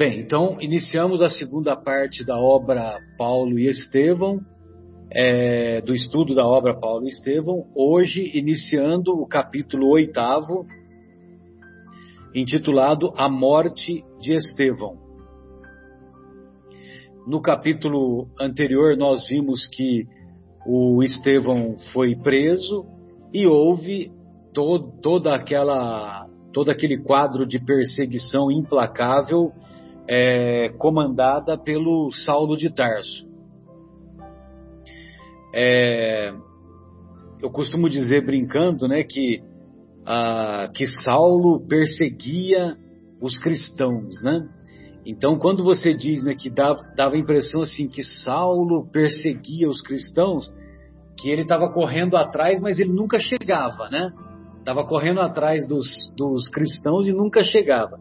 Bem, então iniciamos a segunda parte da obra Paulo e Estevão, é, do estudo da obra Paulo e Estevão, hoje iniciando o capítulo oitavo, intitulado A Morte de Estevão. No capítulo anterior, nós vimos que o Estevão foi preso e houve toda aquela, todo aquele quadro de perseguição implacável é, comandada pelo Saulo de Tarso. É, eu costumo dizer brincando, né, que ah, que Saulo perseguia os cristãos, né? Então, quando você diz né, que dava, dava a impressão assim que Saulo perseguia os cristãos, que ele estava correndo atrás, mas ele nunca chegava, né? Estava correndo atrás dos, dos cristãos e nunca chegava.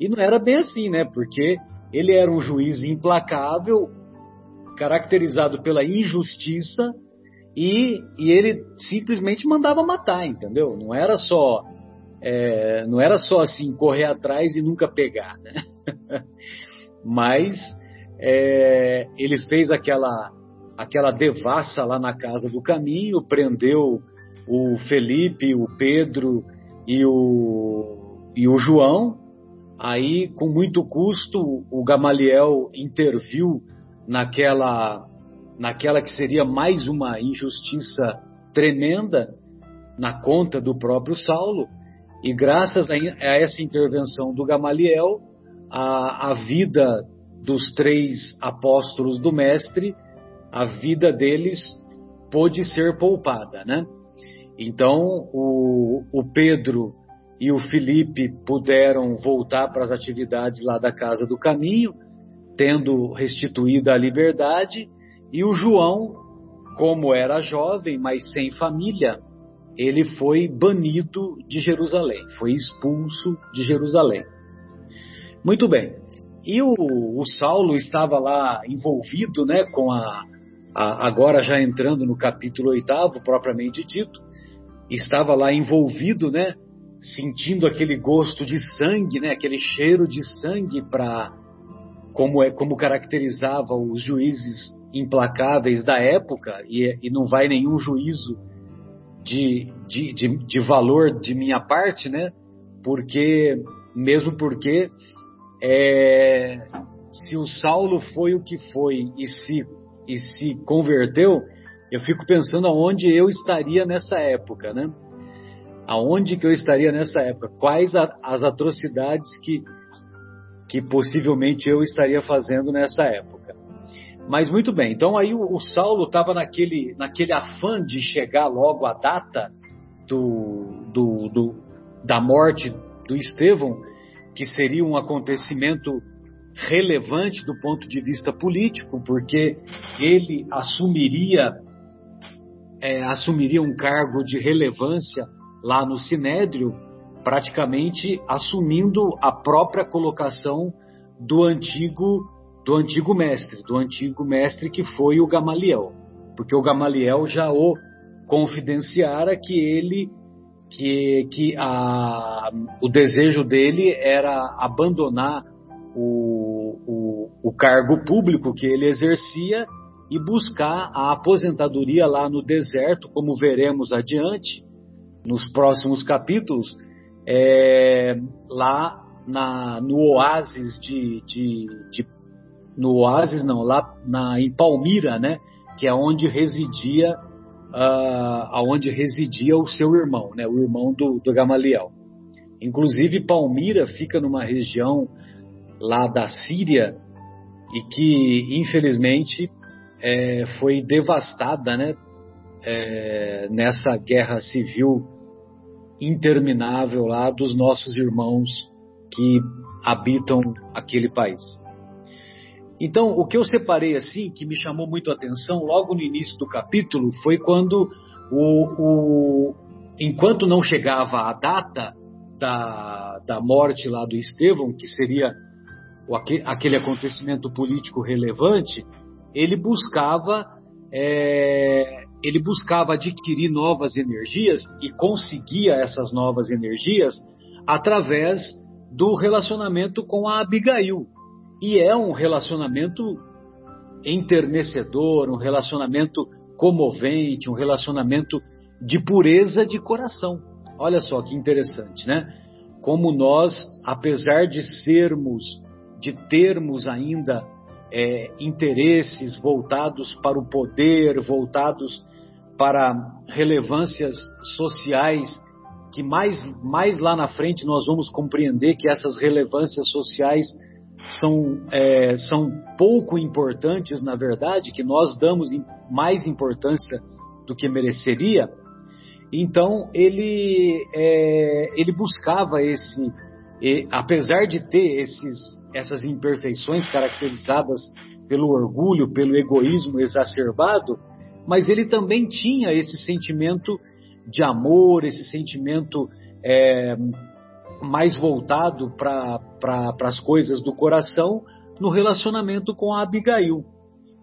E não era bem assim, né? Porque ele era um juiz implacável, caracterizado pela injustiça, e, e ele simplesmente mandava matar, entendeu? Não era só é, não era só assim correr atrás e nunca pegar, né? Mas é, ele fez aquela aquela devassa lá na casa do caminho, prendeu o Felipe, o Pedro e o, e o João. Aí, com muito custo, o Gamaliel interviu naquela, naquela que seria mais uma injustiça tremenda na conta do próprio Saulo. E graças a, a essa intervenção do Gamaliel, a, a vida dos três apóstolos do Mestre, a vida deles pôde ser poupada, né? Então, o, o Pedro e o Felipe puderam voltar para as atividades lá da Casa do Caminho, tendo restituída a liberdade, e o João, como era jovem, mas sem família, ele foi banido de Jerusalém, foi expulso de Jerusalém. Muito bem. E o, o Saulo estava lá envolvido, né, com a, a, agora já entrando no capítulo oitavo propriamente dito, estava lá envolvido, né, sentindo aquele gosto de sangue, né, aquele cheiro de sangue para como é como caracterizava os juízes implacáveis da época e, e não vai nenhum juízo de, de, de, de valor de minha parte, né? Porque mesmo porque é, se o Saulo foi o que foi e se, e se converteu, eu fico pensando aonde eu estaria nessa época, né? Aonde que eu estaria nessa época? Quais a, as atrocidades que, que possivelmente eu estaria fazendo nessa época? Mas muito bem, então aí o, o Saulo estava naquele, naquele afã de chegar logo à data do, do, do, da morte do Estevão, que seria um acontecimento relevante do ponto de vista político, porque ele assumiria é, assumiria um cargo de relevância lá no Sinédrio, praticamente assumindo a própria colocação do antigo do antigo mestre, do antigo mestre que foi o Gamaliel, porque o Gamaliel já o confidenciara que ele que, que a, o desejo dele era abandonar o, o, o cargo público que ele exercia e buscar a aposentadoria lá no deserto, como veremos adiante, nos próximos capítulos, é, lá na, no oásis de, de, de, no oásis não, lá na, em Palmira, né, que é onde residia uh, aonde residia o seu irmão, né, o irmão do, do Gamaliel. Inclusive Palmira fica numa região lá da Síria e que infelizmente é, foi devastada, né, é, nessa guerra civil interminável lá dos nossos irmãos que habitam aquele país. Então, o que eu separei assim, que me chamou muito a atenção logo no início do capítulo, foi quando o, o enquanto não chegava a data da, da morte lá do Estevão, que seria aquele acontecimento político relevante, ele buscava é, ele buscava adquirir novas energias e conseguia essas novas energias através do relacionamento com a Abigail. e é um relacionamento enternecedor, um relacionamento comovente, um relacionamento de pureza de coração. Olha só que interessante, né? Como nós, apesar de sermos, de termos ainda é, interesses voltados para o poder, voltados para relevâncias sociais, que mais, mais lá na frente nós vamos compreender que essas relevâncias sociais são, é, são pouco importantes, na verdade, que nós damos mais importância do que mereceria. Então ele, é, ele buscava esse, e, apesar de ter esses, essas imperfeições caracterizadas pelo orgulho, pelo egoísmo exacerbado, mas ele também tinha esse sentimento de amor, esse sentimento é, mais voltado para pra, as coisas do coração no relacionamento com a Abigail.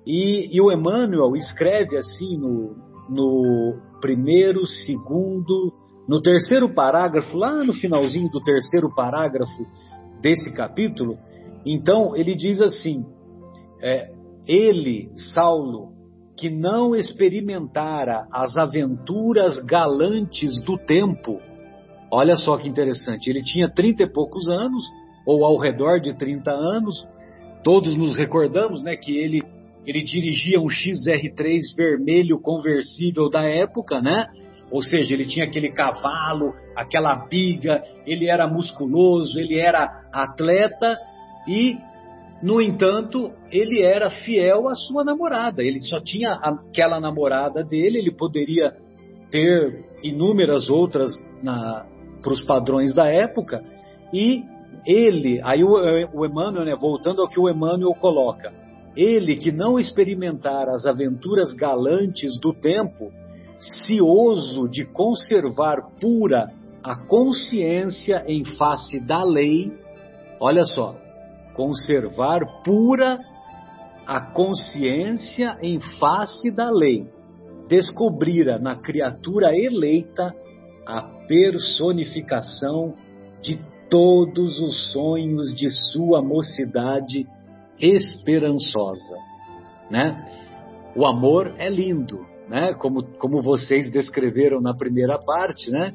E, e o Emmanuel escreve assim no, no primeiro, segundo, no terceiro parágrafo, lá no finalzinho do terceiro parágrafo desse capítulo, então ele diz assim: é, ele, Saulo, que não experimentara as aventuras galantes do tempo, olha só que interessante, ele tinha trinta e poucos anos, ou ao redor de 30 anos, todos nos recordamos né, que ele ele dirigia um XR3 vermelho conversível da época, né? Ou seja, ele tinha aquele cavalo, aquela biga, ele era musculoso, ele era atleta e, no entanto, ele era fiel à sua namorada. Ele só tinha aquela namorada dele, ele poderia ter inúmeras outras para os padrões da época e ele, aí o, o Emmanuel, né, voltando ao que o Emmanuel coloca, ele que não experimentar as aventuras galantes do tempo, cioso de conservar pura a consciência em face da lei, olha só, conservar pura a consciência em face da lei, descobrira na criatura eleita a personificação de todos os sonhos de sua mocidade esperançosa, né? O amor é lindo, né? Como, como vocês descreveram na primeira parte, né?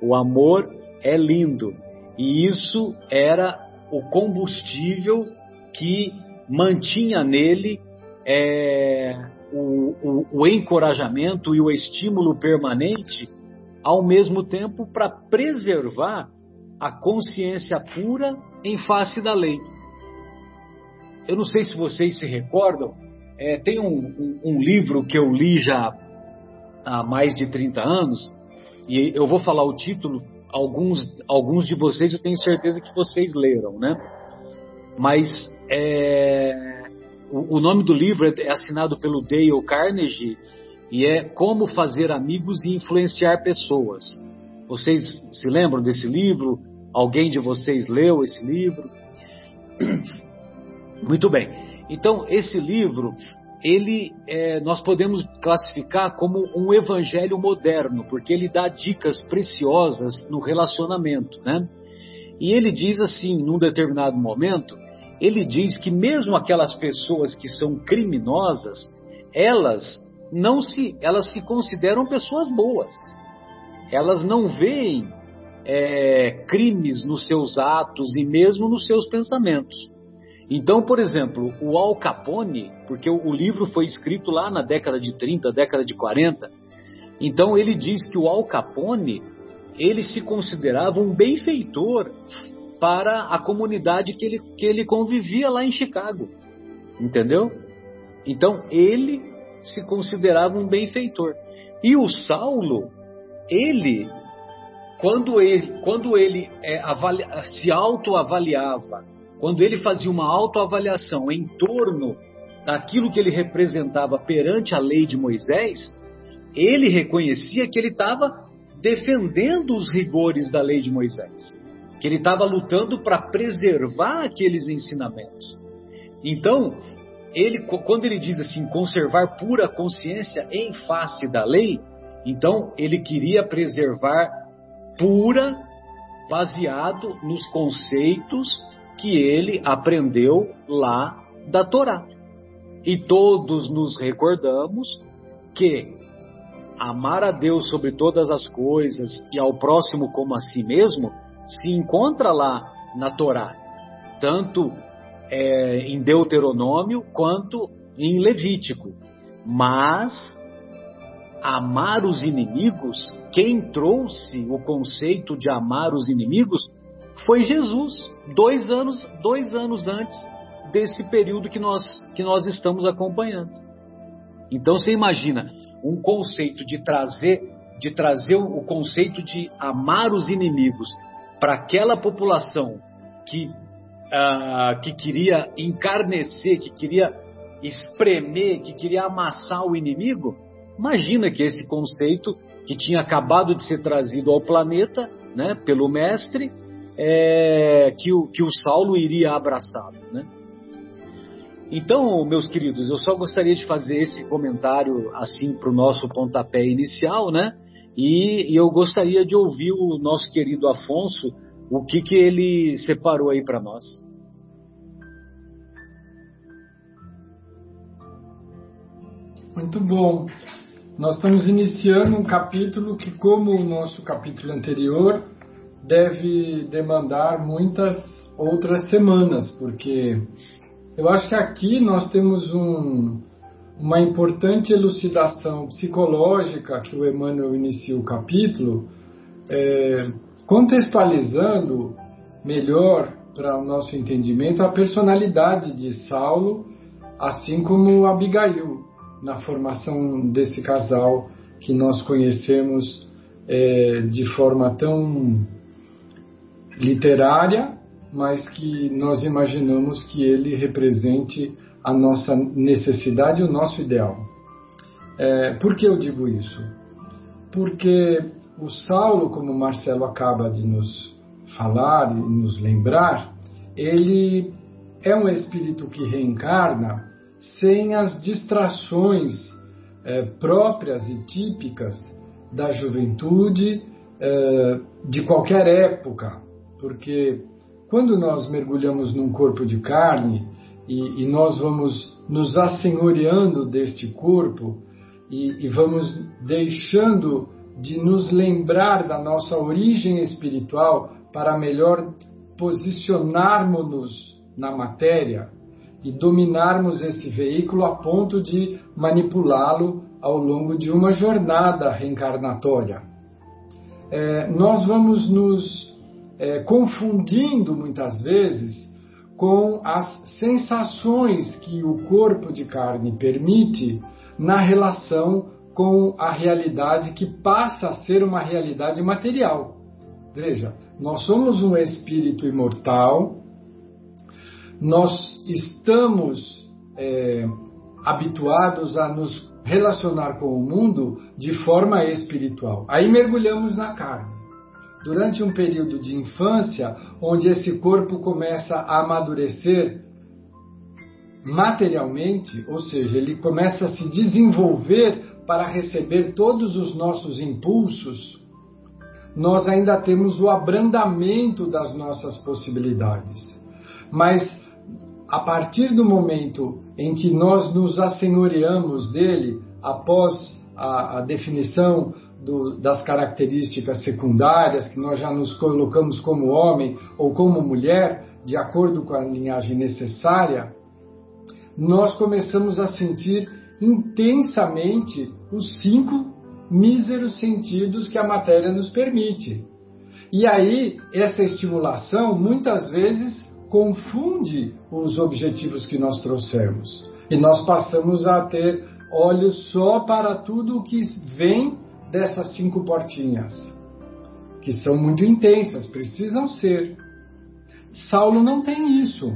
O amor é lindo e isso era o combustível que mantinha nele é, o, o, o encorajamento e o estímulo permanente, ao mesmo tempo para preservar a consciência pura em face da lei. Eu não sei se vocês se recordam, é, tem um, um, um, livro que eu li já há mais de 30 anos, e eu vou falar o título, alguns, alguns de vocês eu tenho certeza que vocês leram, né? Mas é, o, o, nome do livro é, é assinado pelo Dale Carnegie e é Como Fazer Amigos e Influenciar Pessoas. Vocês se lembram desse livro? Alguém de vocês leu esse livro? Muito bem. Então, esse livro, ele, é, nós podemos classificar como um evangelho moderno, porque ele dá dicas preciosas no relacionamento, né? E ele diz assim, num determinado momento, ele diz que mesmo aquelas pessoas que são criminosas, elas não se, elas se consideram pessoas boas. Elas não veem é, crimes nos seus atos e mesmo nos seus pensamentos. Então, por exemplo, o Al Capone, porque o livro foi escrito lá na década de 30, década de 40, então ele diz que o Al Capone, ele se considerava um benfeitor para a comunidade que ele, que ele convivia lá em Chicago. Entendeu? Então ele se considerava um benfeitor. E o Saulo, ele, quando ele, quando ele é, avalia, se autoavaliava quando ele fazia uma autoavaliação em torno daquilo que ele representava perante a lei de Moisés, ele reconhecia que ele estava defendendo os rigores da lei de Moisés, que ele estava lutando para preservar aqueles ensinamentos. Então, ele, quando ele diz assim, conservar pura consciência em face da lei, então ele queria preservar pura, baseado nos conceitos que ele aprendeu lá da Torá. E todos nos recordamos que amar a Deus sobre todas as coisas e ao próximo como a si mesmo se encontra lá na Torá, tanto é, em Deuteronômio quanto em Levítico. Mas amar os inimigos, quem trouxe o conceito de amar os inimigos foi Jesus, dois anos, dois anos antes desse período que nós, que nós estamos acompanhando. Então você imagina um conceito de trazer, de trazer o conceito de amar os inimigos para aquela população que, uh, que queria encarnecer, que queria espremer, que queria amassar o inimigo. Imagina que esse conceito que tinha acabado de ser trazido ao planeta, né, pelo mestre, é, que, o, que o Saulo iria abraçá-lo. Né? Então, meus queridos, eu só gostaria de fazer esse comentário assim para o nosso pontapé inicial, né? E, e, eu gostaria de ouvir o nosso querido Afonso, o que, que ele separou aí para nós. Muito bom. Nós estamos iniciando um capítulo que, como o nosso capítulo anterior, deve demandar muitas outras semanas, porque eu acho que aqui nós temos um, uma importante elucidação psicológica que o Emmanuel inicia o capítulo, é, contextualizando melhor para o nosso entendimento a personalidade de Saulo, assim como Abigail, na formação desse casal que nós conhecemos é, de forma tão literária, mas que nós imaginamos que ele represente a nossa necessidade o nosso ideal. É, por que eu digo isso? Porque o Saulo, como Marcelo acaba de nos falar e nos lembrar, ele é um espírito que reencarna sem as distrações é, próprias e típicas da juventude é, de qualquer época, porque quando nós mergulhamos num corpo de carne e, e nós vamos nos assenhoreando deste corpo e, e vamos deixando de nos lembrar da nossa origem espiritual para melhor posicionarmos-nos na matéria e dominarmos esse veículo a ponto de manipulá-lo ao longo de uma jornada reencarnatória. É, nós vamos nos é, confundindo muitas vezes com as sensações que o corpo de carne permite na relação com a realidade que passa a ser uma realidade material. Veja, nós somos um espírito imortal, nós estamos é, habituados a nos relacionar com o mundo de forma espiritual. Aí mergulhamos na carne durante um período de infância, onde esse corpo começa a amadurecer materialmente, ou seja, ele começa a se desenvolver para receber todos os nossos impulsos, nós ainda temos o abrandamento das nossas possibilidades. Mas a partir do momento em que nós nos assenhoreamos dele, após a, a definição do, das características secundárias, que nós já nos colocamos como homem ou como mulher, de acordo com a linhagem necessária, nós começamos a sentir intensamente os cinco míseros sentidos que a matéria nos permite. E aí, essa estimulação muitas vezes confunde os objetivos que nós trouxemos. E nós passamos a ter olhos só para tudo o que vem dessas cinco portinhas, que são muito intensas, precisam ser. Saulo não tem isso.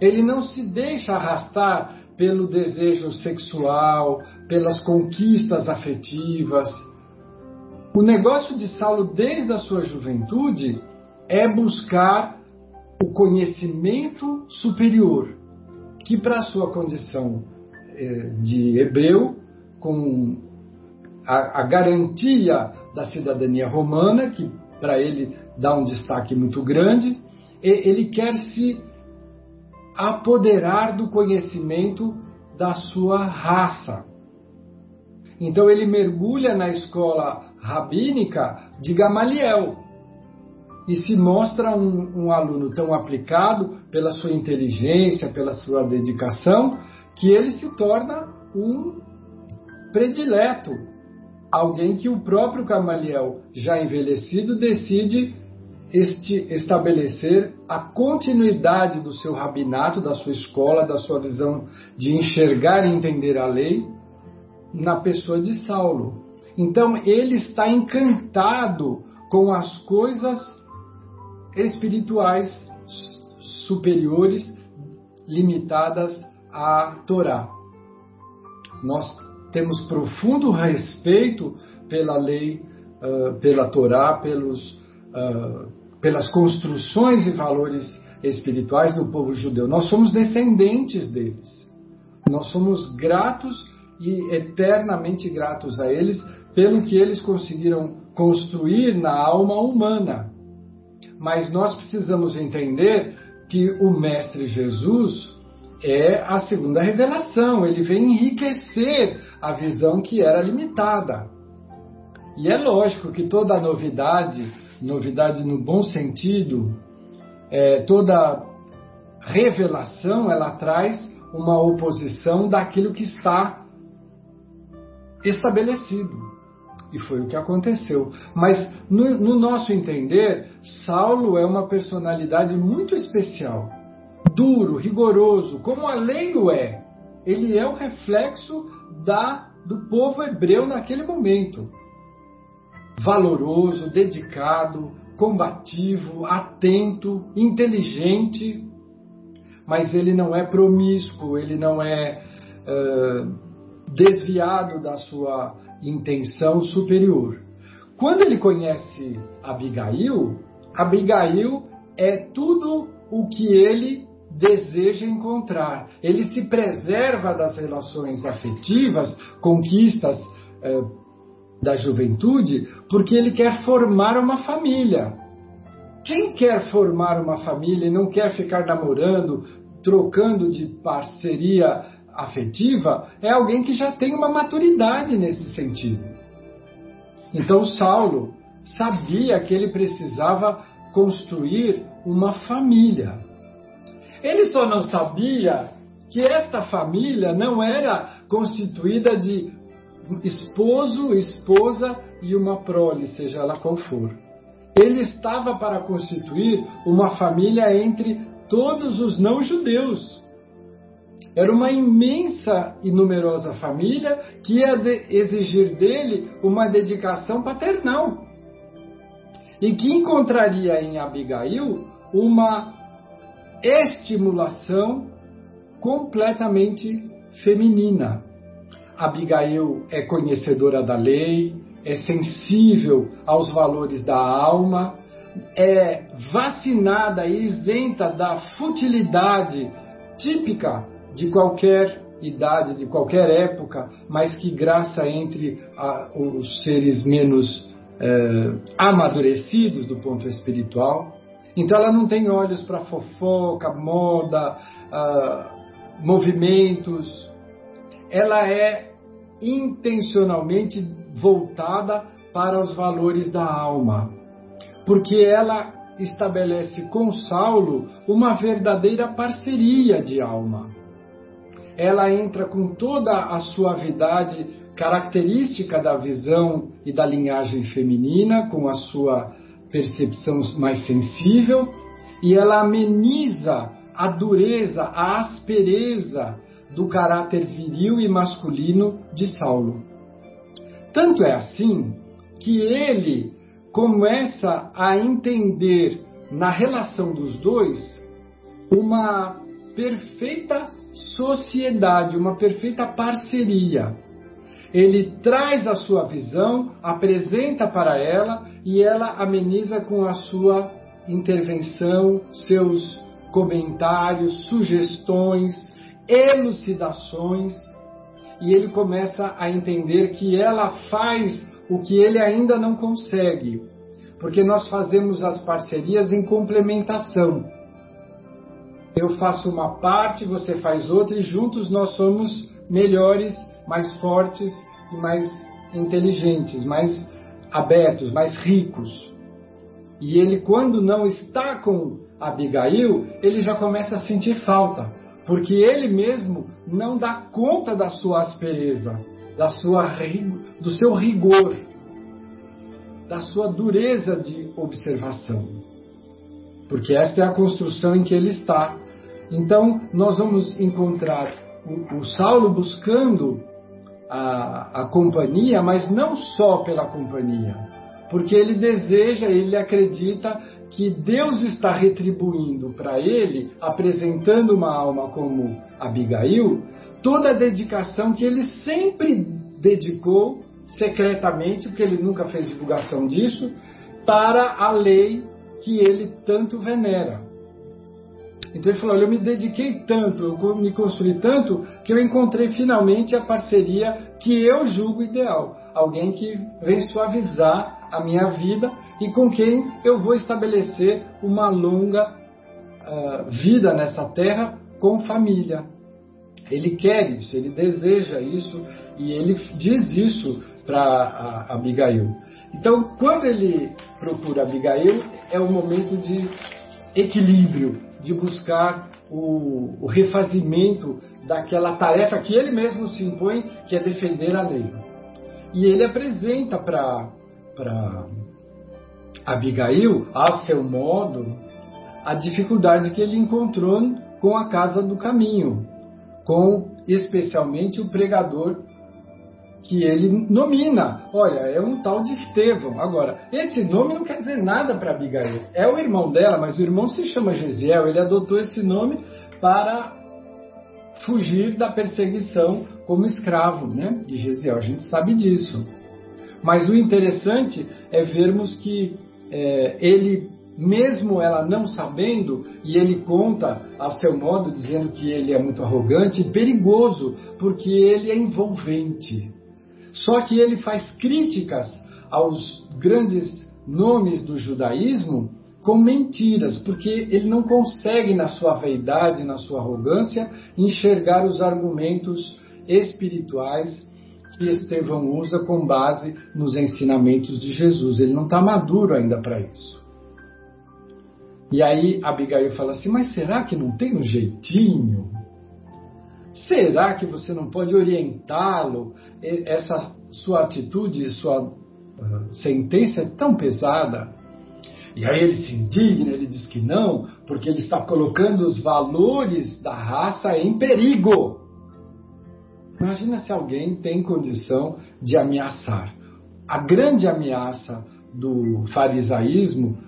Ele não se deixa arrastar pelo desejo sexual, pelas conquistas afetivas. O negócio de Saulo desde a sua juventude é buscar o conhecimento superior, que para sua condição eh, de hebreu, com a, a garantia da cidadania romana, que para ele dá um destaque muito grande, ele quer se apoderar do conhecimento da sua raça. Então ele mergulha na escola rabínica de Gamaliel e se mostra um, um, aluno tão aplicado pela sua inteligência, pela sua dedicação, que ele se torna um predileto, alguém que o próprio Gamaliel, já envelhecido, decide este, estabelecer a continuidade do seu rabinato, da sua escola, da sua visão de enxergar e entender a lei na pessoa de Saulo. Então ele está encantado com as coisas espirituais superiores limitadas à Torá. Nós temos profundo respeito pela lei, uh, pela Torá, pelos, uh, pelas construções e valores espirituais do povo judeu. Nós somos descendentes deles. Nós somos gratos e eternamente gratos a eles pelo que eles conseguiram construir na alma humana. Mas nós precisamos entender que o Mestre Jesus é a segunda revelação, ele vem enriquecer a visão que era limitada. E é lógico que toda novidade, novidade no bom sentido, é, toda revelação, ela traz uma oposição daquilo que está estabelecido. E foi o que aconteceu. Mas, no, no nosso entender, Saulo é uma personalidade muito especial. Duro, rigoroso, como a lei o é. Ele é o reflexo da, do povo hebreu naquele momento. Valoroso, dedicado, combativo, atento, inteligente, mas ele não é promíscuo, ele não é uh, desviado da sua intenção superior. Quando ele conhece Abigail, Abigail é tudo o que ele deseja encontrar. Ele se preserva das relações afetivas, conquistas eh, da juventude, porque ele quer formar uma família. Quem quer formar uma família e não quer ficar namorando, trocando de parceria afetiva é alguém que já tem uma maturidade nesse sentido. Então Saulo sabia que ele precisava construir uma família. Ele só não sabia que esta família não era constituída de esposo, esposa e uma prole, seja ela qual for. Ele estava para constituir uma família entre todos os não-judeus. Era uma imensa e numerosa família que ia de exigir dele uma dedicação paternal. E que encontraria em Abigail uma estimulação completamente feminina. Abigail é conhecedora da lei, é sensível aos valores da alma, é vacinada e isenta da futilidade típica de qualquer idade, de qualquer época, mas que graça entre a, os seres menos é, amadurecidos do ponto espiritual. Então ela não tem olhos para fofoca, moda, uh, movimentos. Ela é intencionalmente voltada para os valores da alma, porque ela estabelece com Saulo uma verdadeira parceria de alma ela entra com toda a suavidade característica da visão e da linhagem feminina, com a sua percepção mais sensível, e ela ameniza a dureza, a aspereza do caráter viril e masculino de Saulo. Tanto é assim que ele começa a entender na relação dos dois uma perfeita sociedade, uma perfeita parceria. Ele traz a sua visão, apresenta para ela e ela ameniza com a sua intervenção, seus comentários, sugestões, elucidações, e ele começa a entender que ela faz o que ele ainda não consegue. porque nós fazemos as parcerias em complementação. Eu faço uma parte, você faz outra, e juntos nós somos melhores, mais fortes e mais inteligentes, mais abertos, mais ricos. E ele, quando não está com Abigail, ele já começa a sentir falta, porque ele mesmo não dá conta da sua aspereza, da sua, do seu rigor, da sua dureza de observação. Porque esta é a construção em que ele está. Então, nós vamos encontrar o, o Saulo buscando a, a companhia, mas não só pela companhia, porque ele deseja, ele acredita que Deus está retribuindo para ele, apresentando uma alma como Abigail, toda a dedicação que ele sempre dedicou secretamente, porque ele nunca fez divulgação disso, para a lei que ele tanto venera. Então ele falou: Olha, eu me dediquei tanto, eu me construí tanto, que eu encontrei finalmente a parceria que eu julgo ideal. Alguém que vem suavizar a minha vida e com quem eu vou estabelecer uma longa uh, vida nessa terra com família. Ele quer isso, ele deseja isso e ele diz isso para Abigail. Então, quando ele procura Abigail, é um momento de equilíbrio, de buscar o, o refazimento daquela tarefa que ele mesmo se impõe, que é defender a lei. E ele apresenta para Abigail, a seu modo, a dificuldade que ele encontrou com a casa do caminho, com especialmente o pregador que ele nomina. Olha, é um tal de Estevão. Agora, esse nome não quer dizer nada para Abigail. É o irmão dela, mas o irmão se chama Gesiel. Ele adotou esse nome para fugir da perseguição como escravo né, de Gesiel. A gente sabe disso. Mas o interessante é vermos que é, ele, mesmo ela não sabendo, e ele conta ao seu modo, dizendo que ele é muito arrogante e perigoso, porque ele é envolvente. Só que ele faz críticas aos grandes nomes do judaísmo com mentiras, porque ele não consegue, na sua vaidade, na sua arrogância, enxergar os argumentos espirituais que Estevão usa com base nos ensinamentos de Jesus. Ele não está maduro ainda para isso. E aí Abigail fala assim: Mas será que não tem um jeitinho? Será que você não pode orientá-lo? Essa sua atitude, sua uh, sentença é tão pesada. E aí ele se indigna, ele diz que não, porque ele está colocando os valores da raça em perigo. Imagina se alguém tem condição de ameaçar. A grande ameaça do farisaísmo,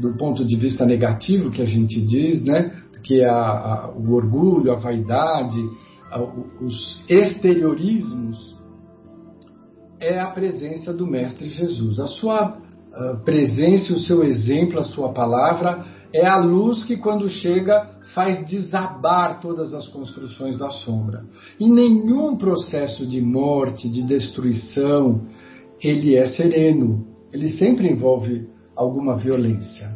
do ponto de vista negativo que a gente diz, né, que é a, a, o orgulho, a vaidade, a, os exteriorismos, é a presença do Mestre Jesus. A sua presença, o seu exemplo, a sua palavra é a luz que, quando chega, faz desabar todas as construções da sombra. E nenhum processo de morte, de destruição, ele é sereno. Ele sempre envolve alguma violência.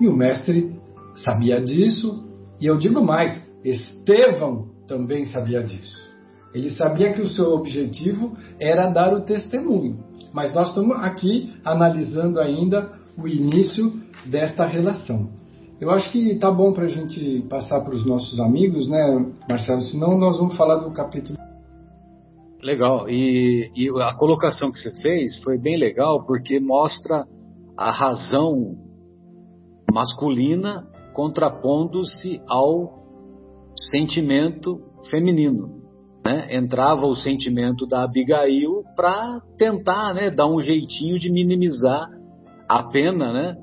E o mestre sabia disso, e eu digo mais, Estevão também sabia disso. Ele sabia que o seu objetivo era dar o testemunho. Mas nós estamos aqui analisando ainda o início desta relação. Eu acho que está bom para a gente passar para os nossos amigos, né, Marcelo? Senão nós vamos falar do capítulo. Legal. E, e a colocação que você fez foi bem legal porque mostra a razão masculina contrapondo-se ao sentimento feminino. Né? Entrava o sentimento da Abigail para tentar né, dar um jeitinho de minimizar a pena né,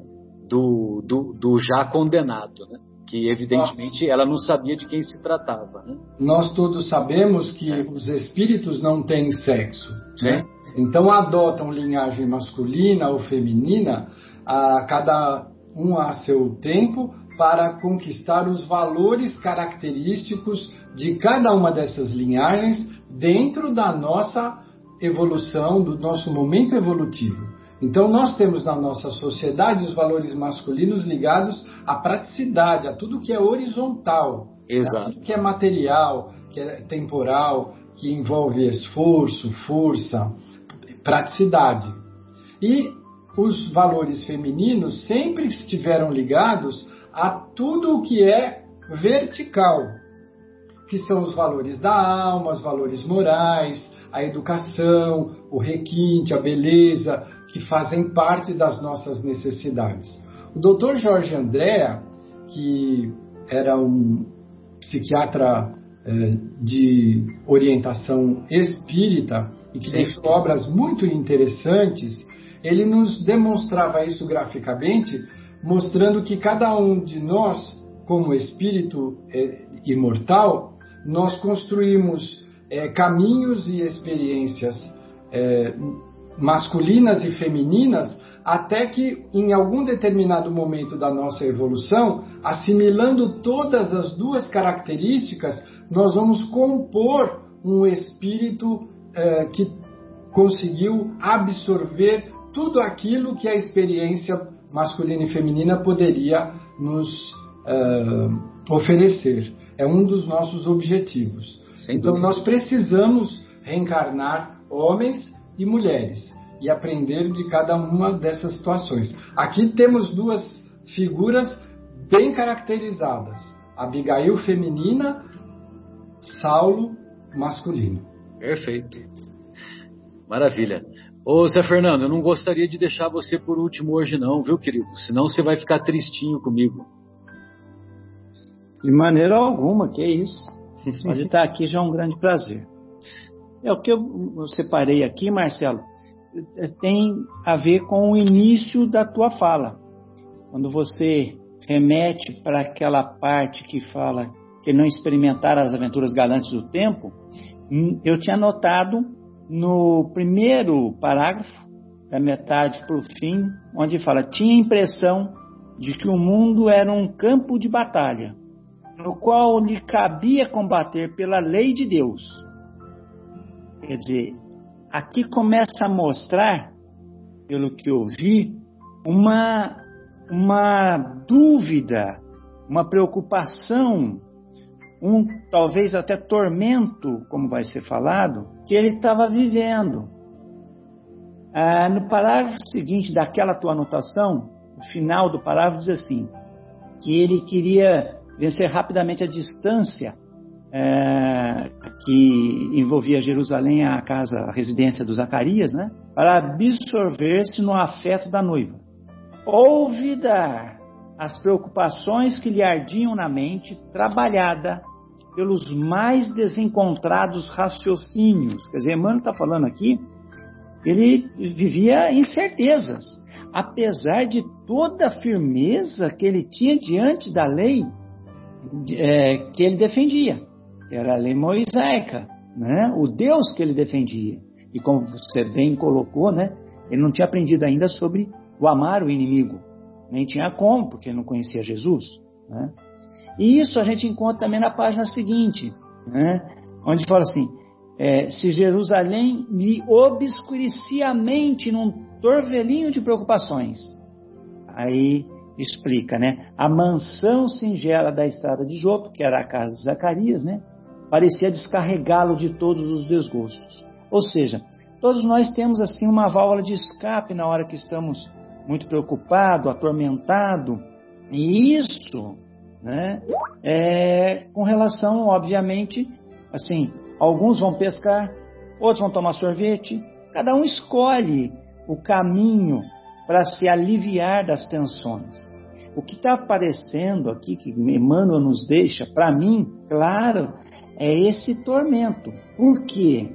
do, do, do já condenado. Né? que evidentemente Nossa. ela não sabia de quem se tratava. Né? Nós todos sabemos que é. os espíritos não têm sexo, né? então adotam linhagem masculina ou feminina a cada um a seu tempo para conquistar os valores característicos de cada uma dessas linhagens dentro da nossa evolução, do nosso momento evolutivo. Então, nós temos na nossa sociedade os valores masculinos ligados à praticidade, a tudo que é horizontal, Exato. a tudo que é material, que é temporal, que envolve esforço, força, praticidade. E os valores femininos sempre estiveram ligados a tudo o que é vertical, que são os valores da alma, os valores morais, a educação, o requinte, a beleza, que fazem parte das nossas necessidades. O Dr. Jorge Andréa, que era um psiquiatra eh, de orientação espírita e que deixou obras muito interessantes, ele nos demonstrava isso graficamente, mostrando que cada um de nós, como espírito eh, imortal, nós construímos é, caminhos e experiências é, masculinas e femininas, até que em algum determinado momento da nossa evolução, assimilando todas as duas características, nós vamos compor um espírito é, que conseguiu absorver tudo aquilo que a experiência masculina e feminina poderia nos uh, oferecer. É um dos nossos objetivos. Sem então dúvida. nós precisamos reencarnar homens e mulheres e aprender de cada uma dessas situações. Aqui temos duas figuras bem caracterizadas: Abigail feminina, Saulo masculino. Perfeito. Maravilha. Ô Zé Fernando, eu não gostaria de deixar você por último hoje não, viu, querido? Senão você vai ficar tristinho comigo. De maneira alguma, que é isso. Pode estar aqui já é um grande prazer. É o que eu separei aqui, Marcelo, tem a ver com o início da tua fala. Quando você remete para aquela parte que fala que não experimentar as aventuras galantes do tempo, hum, eu tinha notado no primeiro parágrafo, da metade para o fim, onde fala: tinha a impressão de que o mundo era um campo de batalha, no qual lhe cabia combater pela lei de Deus. Quer dizer, aqui começa a mostrar, pelo que eu vi, uma, uma dúvida, uma preocupação, um talvez até tormento, como vai ser falado, que ele estava vivendo. Ah, no parágrafo seguinte daquela tua anotação, o final do parágrafo diz assim: que ele queria vencer rapidamente a distância é, que envolvia Jerusalém, a casa, a residência do Zacarias, né? Para absorver-se no afeto da noiva. Olvidar as preocupações que lhe ardiam na mente, trabalhada pelos mais desencontrados raciocínios. Quer dizer, Emmanuel está falando aqui, ele vivia incertezas, apesar de toda a firmeza que ele tinha diante da lei é, que ele defendia, era a lei mosaica, né? o Deus que ele defendia. E como você bem colocou, né? ele não tinha aprendido ainda sobre o amar o inimigo, nem tinha como, porque não conhecia Jesus. Né? E isso a gente encontra também na página seguinte, né? onde fala assim: é, se Jerusalém me obscurecia a mente num torvelinho de preocupações. Aí explica, né? A mansão singela da estrada de Jope, que era a casa de Zacarias, né? Parecia descarregá-lo de todos os desgostos. Ou seja, todos nós temos assim uma válvula de escape na hora que estamos muito preocupados, atormentados. E isso, né? É com relação, obviamente, assim, alguns vão pescar, outros vão tomar sorvete. Cada um escolhe o caminho para se aliviar das tensões. O que está aparecendo aqui, que Emmanuel nos deixa, para mim, claro, é esse tormento. Por quê?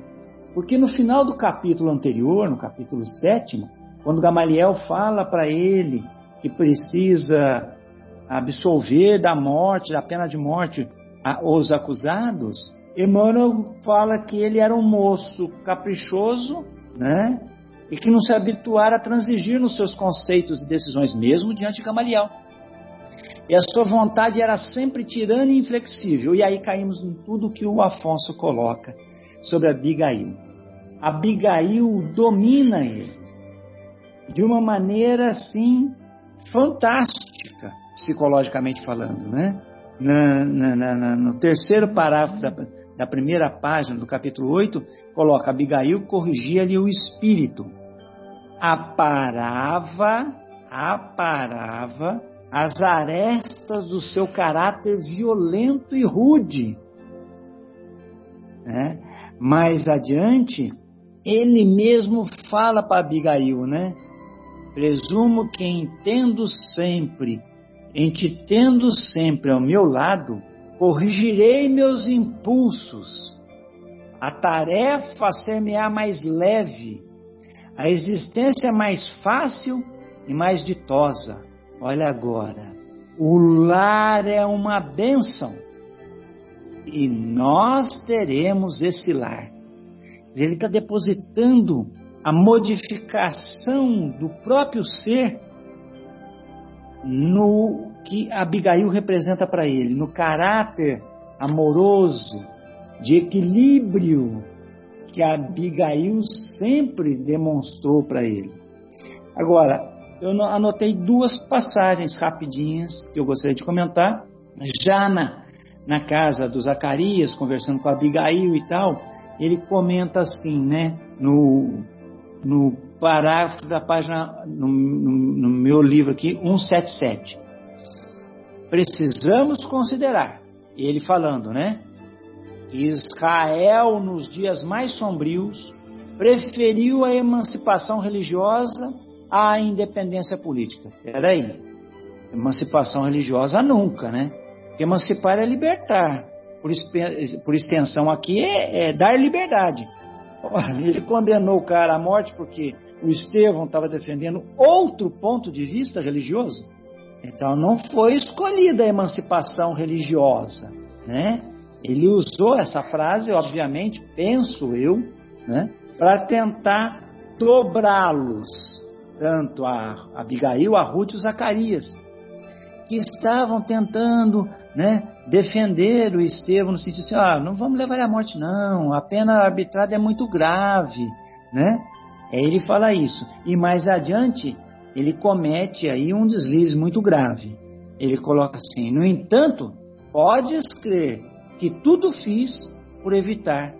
Porque no final do capítulo anterior, no capítulo sétimo, quando Gamaliel fala para ele que precisa absolver da morte, da pena de morte, os acusados, Emmanuel fala que ele era um moço caprichoso, né? E que não se habituara a transigir nos seus conceitos e decisões, mesmo diante de Gamaliel. E a sua vontade era sempre tirana e inflexível. E aí caímos em tudo que o Afonso coloca sobre Abigail. Abigail domina ele. de uma maneira assim fantástica, psicologicamente falando, né? Na, na, na, no terceiro parágrafo da, da, primeira página do capítulo 8, coloca: Abigail corrigia-lhe o espírito, aparava, aparava as arestas do seu caráter violento e rude. Né? Mais adiante, ele mesmo fala para Abigail, né? Presumo que entendo sempre, em te tendo sempre ao meu lado, corrigirei meus impulsos. A tarefa a mais leve, a existência mais fácil e mais ditosa. Olha agora, o lar é uma bênção e nós teremos esse lar. Ele está depositando a modificação do próprio ser no que Abigail representa para ele, no caráter amoroso, de equilíbrio que Abigail sempre demonstrou para ele. Agora, eu anotei duas passagens rapidinhas que eu gostaria de comentar. Já na, na casa do Zacarias, conversando com Abigail e tal, ele comenta assim, né, no, no parágrafo da página, no, no, no meu livro aqui, 177. Precisamos considerar, ele falando, né, Israel, nos dias mais sombrios, preferiu a emancipação religiosa à independência política. Peraí, emancipação religiosa nunca, né? Porque emancipar é libertar. Por, por extensão aqui é, é dar liberdade. Ele condenou o cara à morte porque o Estevão estava defendendo outro ponto de vista religioso. Então não foi escolhida a emancipação religiosa, né? Ele usou essa frase, obviamente, penso eu, né, para tentar dobrá-los, tanto a Abigail, a Ruth e o Zacarias, que estavam tentando né, defender o Estevão no sentido assim, ah, não vamos levar ele à morte não, a pena arbitrada é muito grave, né? É, ele fala isso. E mais adiante, ele comete aí um deslize muito grave. Ele coloca assim, no entanto, podes crer que tudo fiz por evitar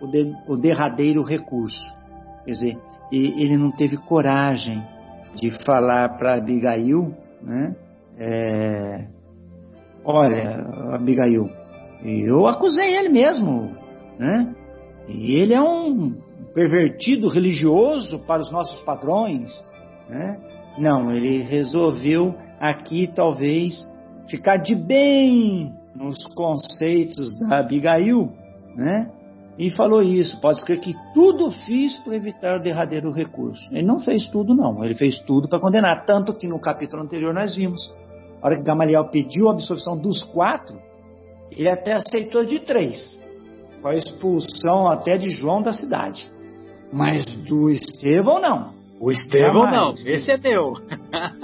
o, de, o derradeiro recurso. Quer dizer, ele não teve coragem de falar para Abigail, né? É, olha, Abigail, eu acusei ele mesmo, né? E ele é um pervertido religioso para os nossos padrões, né? Não, ele resolveu aqui talvez ficar de bem nos conceitos da Abigail, né? E falou isso, pode escrever que tudo fiz para evitar o derradeiro recurso. Ele não fez tudo, não. Ele fez tudo para condenar. Tanto que no capítulo anterior nós vimos. A hora que Gamaliel pediu a absolvição dos quatro, ele até aceitou de três. Com a expulsão até de João da cidade. Mas do Estevão, não. O Estevão não, esse é teu.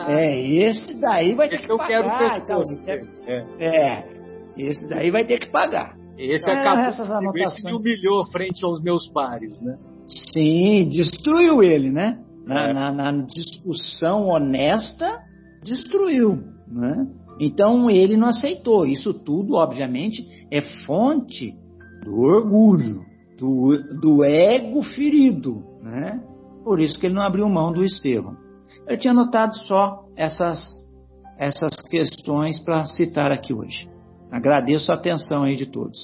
é, esse daí vai ter esse que pagar. Então, é. é, esse daí vai ter que pagar. Esse é, acabou, essas anotações. esse me humilhou frente aos meus pares, né? Sim, destruiu ele, né? Na, é. na, na discussão honesta, destruiu, né? Então ele não aceitou. Isso tudo, obviamente, é fonte do orgulho, do, do ego ferido, né? Por isso que ele não abriu mão do Estevão. Eu tinha anotado só essas, essas questões para citar aqui hoje. Agradeço a atenção aí de todos.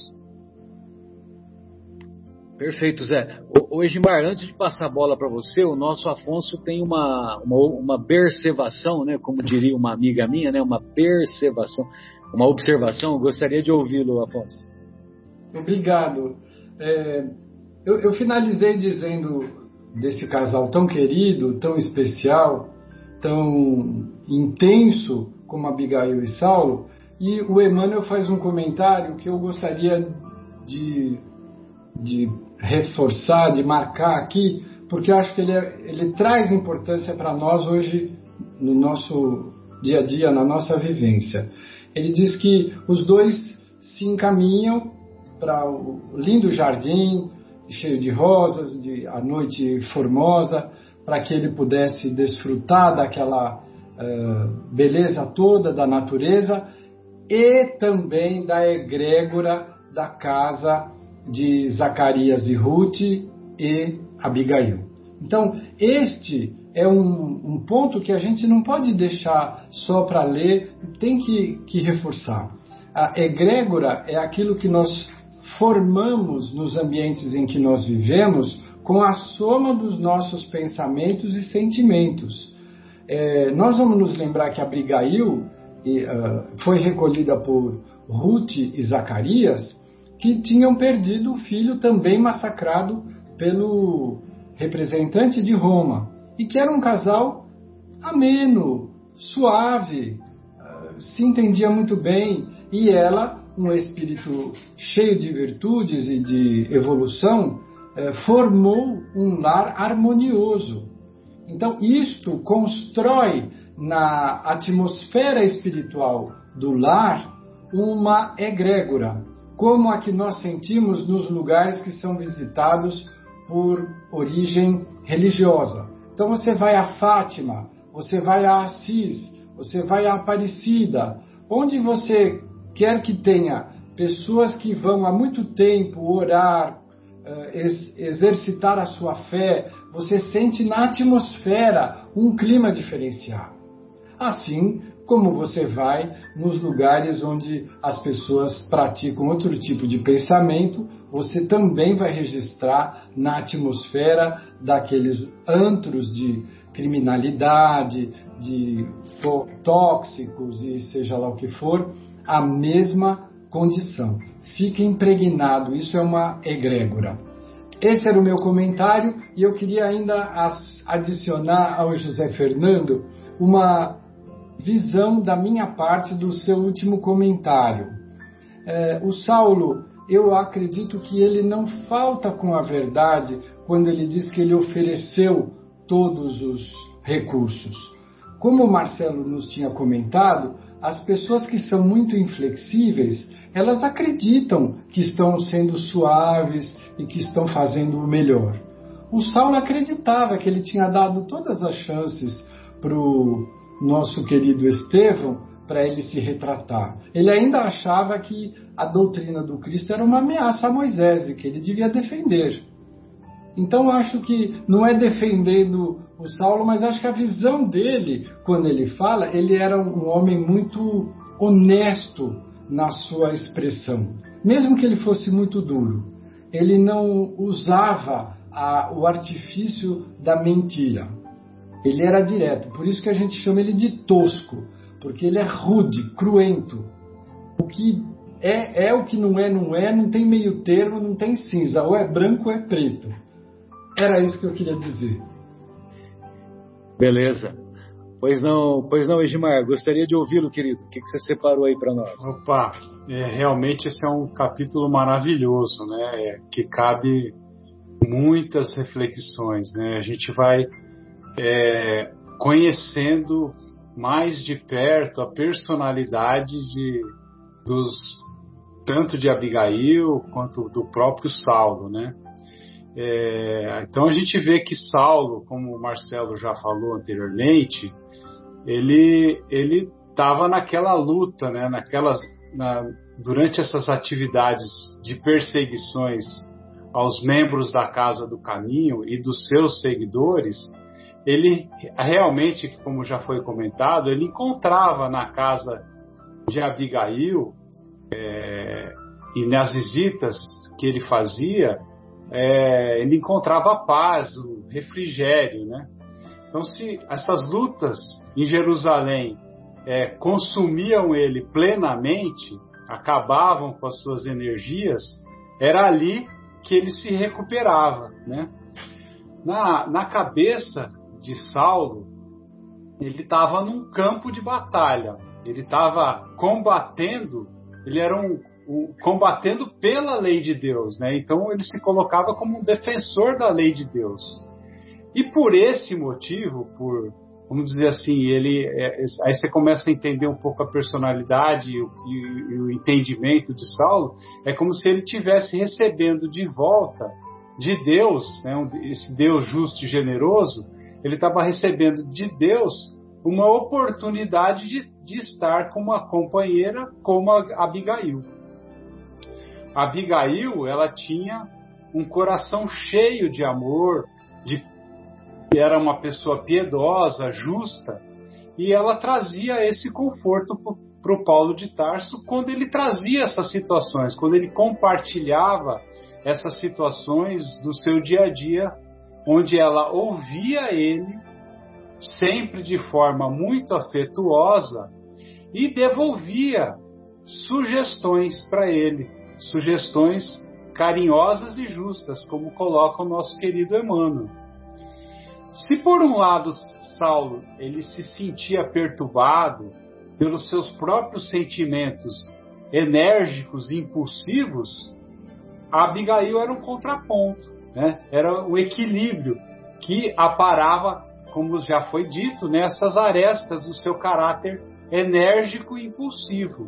Perfeito, Zé. Hoje, Mar, antes de passar a bola para você, o nosso Afonso tem uma, uma, uma percevação, né? Como diria uma amiga minha, né? Uma percevação, uma observação. Eu gostaria de ouvi-lo, Afonso. Obrigado. É, eu, eu finalizei dizendo desse casal tão querido, tão especial, tão intenso como Abigail e Saulo, e o Emmanuel faz um comentário que eu gostaria de, de reforçar, de marcar aqui, porque eu acho que ele, é, ele traz importância para nós hoje, no nosso dia a dia, na nossa vivência. Ele diz que os dois se encaminham para o lindo jardim, cheio de rosas, de a noite formosa, para que ele pudesse desfrutar daquela uh, beleza toda da natureza e também da egrégora da casa de Zacarias e Ruth e Abigail. Então, este é um, um ponto que a gente não pode deixar só para ler, tem que, que reforçar. A egrégora é aquilo que nós formamos nos ambientes em que nós vivemos com a soma dos nossos pensamentos e sentimentos. É, nós vamos nos lembrar que Abigail uh, foi recolhida por Ruth e Zacarias, que tinham perdido o filho também massacrado pelo representante de Roma, e que era um casal ameno, suave, uh, se entendia muito bem, e ela, um espírito cheio de virtudes e de evolução, uh, formou um lar harmonioso. Então, isto constrói na atmosfera espiritual do lar uma egrégora, como a que nós sentimos nos lugares que são visitados por origem religiosa. Então você vai a Fátima, você vai a Assis, você vai a Aparecida, onde você quer que tenha pessoas que vão há muito tempo orar, eh, exercitar a sua fé, você sente na atmosfera um clima diferenciado. Assim como você vai nos lugares onde as pessoas praticam outro tipo de pensamento, você também vai registrar na atmosfera daqueles antros de criminalidade, de tóxicos e seja lá o que for, a mesma condição. Fique impregnado, isso é uma egrégora. Esse era o meu comentário e eu queria ainda adicionar ao José Fernando uma visão da minha parte do seu último comentário. É, o Saulo, eu acredito que ele não falta com a verdade quando ele diz que ele ofereceu todos os recursos. Como o Marcelo nos tinha comentado, as pessoas que são muito inflexíveis, elas acreditam que estão sendo suaves e que estão fazendo o melhor. O Saulo acreditava que ele tinha dado todas as chances para o nosso querido Estevão para ele se retratar. Ele ainda achava que a doutrina do Cristo era uma ameaça a Moisés e que ele devia defender. Então acho que não é defendendo o Saulo, mas acho que a visão dele, quando ele fala, ele era um homem muito honesto na sua expressão, mesmo que ele fosse muito duro. Ele não usava a, o artifício da mentira. Ele era direto, por isso que a gente chama ele de tosco, porque ele é rude, cruento. O que é, é o que não é, não é, não tem meio termo, não tem cinza, ou é branco ou é preto. Era isso que eu queria dizer. Beleza. Pois não, pois não, Edmar, gostaria de ouvi-lo, querido. O que, que você separou aí para nós? Opa, é, realmente esse é um capítulo maravilhoso, né? É, que cabe muitas reflexões, né? A gente vai é, conhecendo mais de perto a personalidade de, dos tanto de Abigail quanto do próprio Saulo, né? É, então a gente vê que Saulo, como o Marcelo já falou anteriormente, ele ele estava naquela luta, né? Naquelas na, durante essas atividades de perseguições aos membros da Casa do Caminho e dos seus seguidores, ele realmente, como já foi comentado, ele encontrava na casa de Abigail é, e nas visitas que ele fazia, é, ele encontrava paz, o refrigério, né? Então, se essas lutas em Jerusalém é, consumiam ele plenamente, acabavam com as suas energias, era ali que ele se recuperava, né? Na, na cabeça de Saulo, ele estava num campo de batalha. Ele estava combatendo, ele era um, um, combatendo pela lei de Deus, né? Então ele se colocava como um defensor da lei de Deus. E por esse motivo, por vamos dizer assim, ele é, aí você começa a entender um pouco a personalidade e, e, e o entendimento de Saulo, é como se ele tivesse recebendo de volta de Deus, né, esse Deus justo e generoso, ele estava recebendo de Deus uma oportunidade de, de estar com uma companheira como a Abigail. A Abigail, ela tinha um coração cheio de amor, de era uma pessoa piedosa, justa, e ela trazia esse conforto para o Paulo de Tarso quando ele trazia essas situações, quando ele compartilhava essas situações do seu dia a dia, onde ela ouvia ele sempre de forma muito afetuosa e devolvia sugestões para ele, sugestões carinhosas e justas, como coloca o nosso querido Emmanuel. Se por um lado Saulo ele se sentia perturbado pelos seus próprios sentimentos enérgicos e impulsivos, Abigail era um contraponto, né? era o equilíbrio que aparava, como já foi dito, nessas arestas do seu caráter enérgico e impulsivo.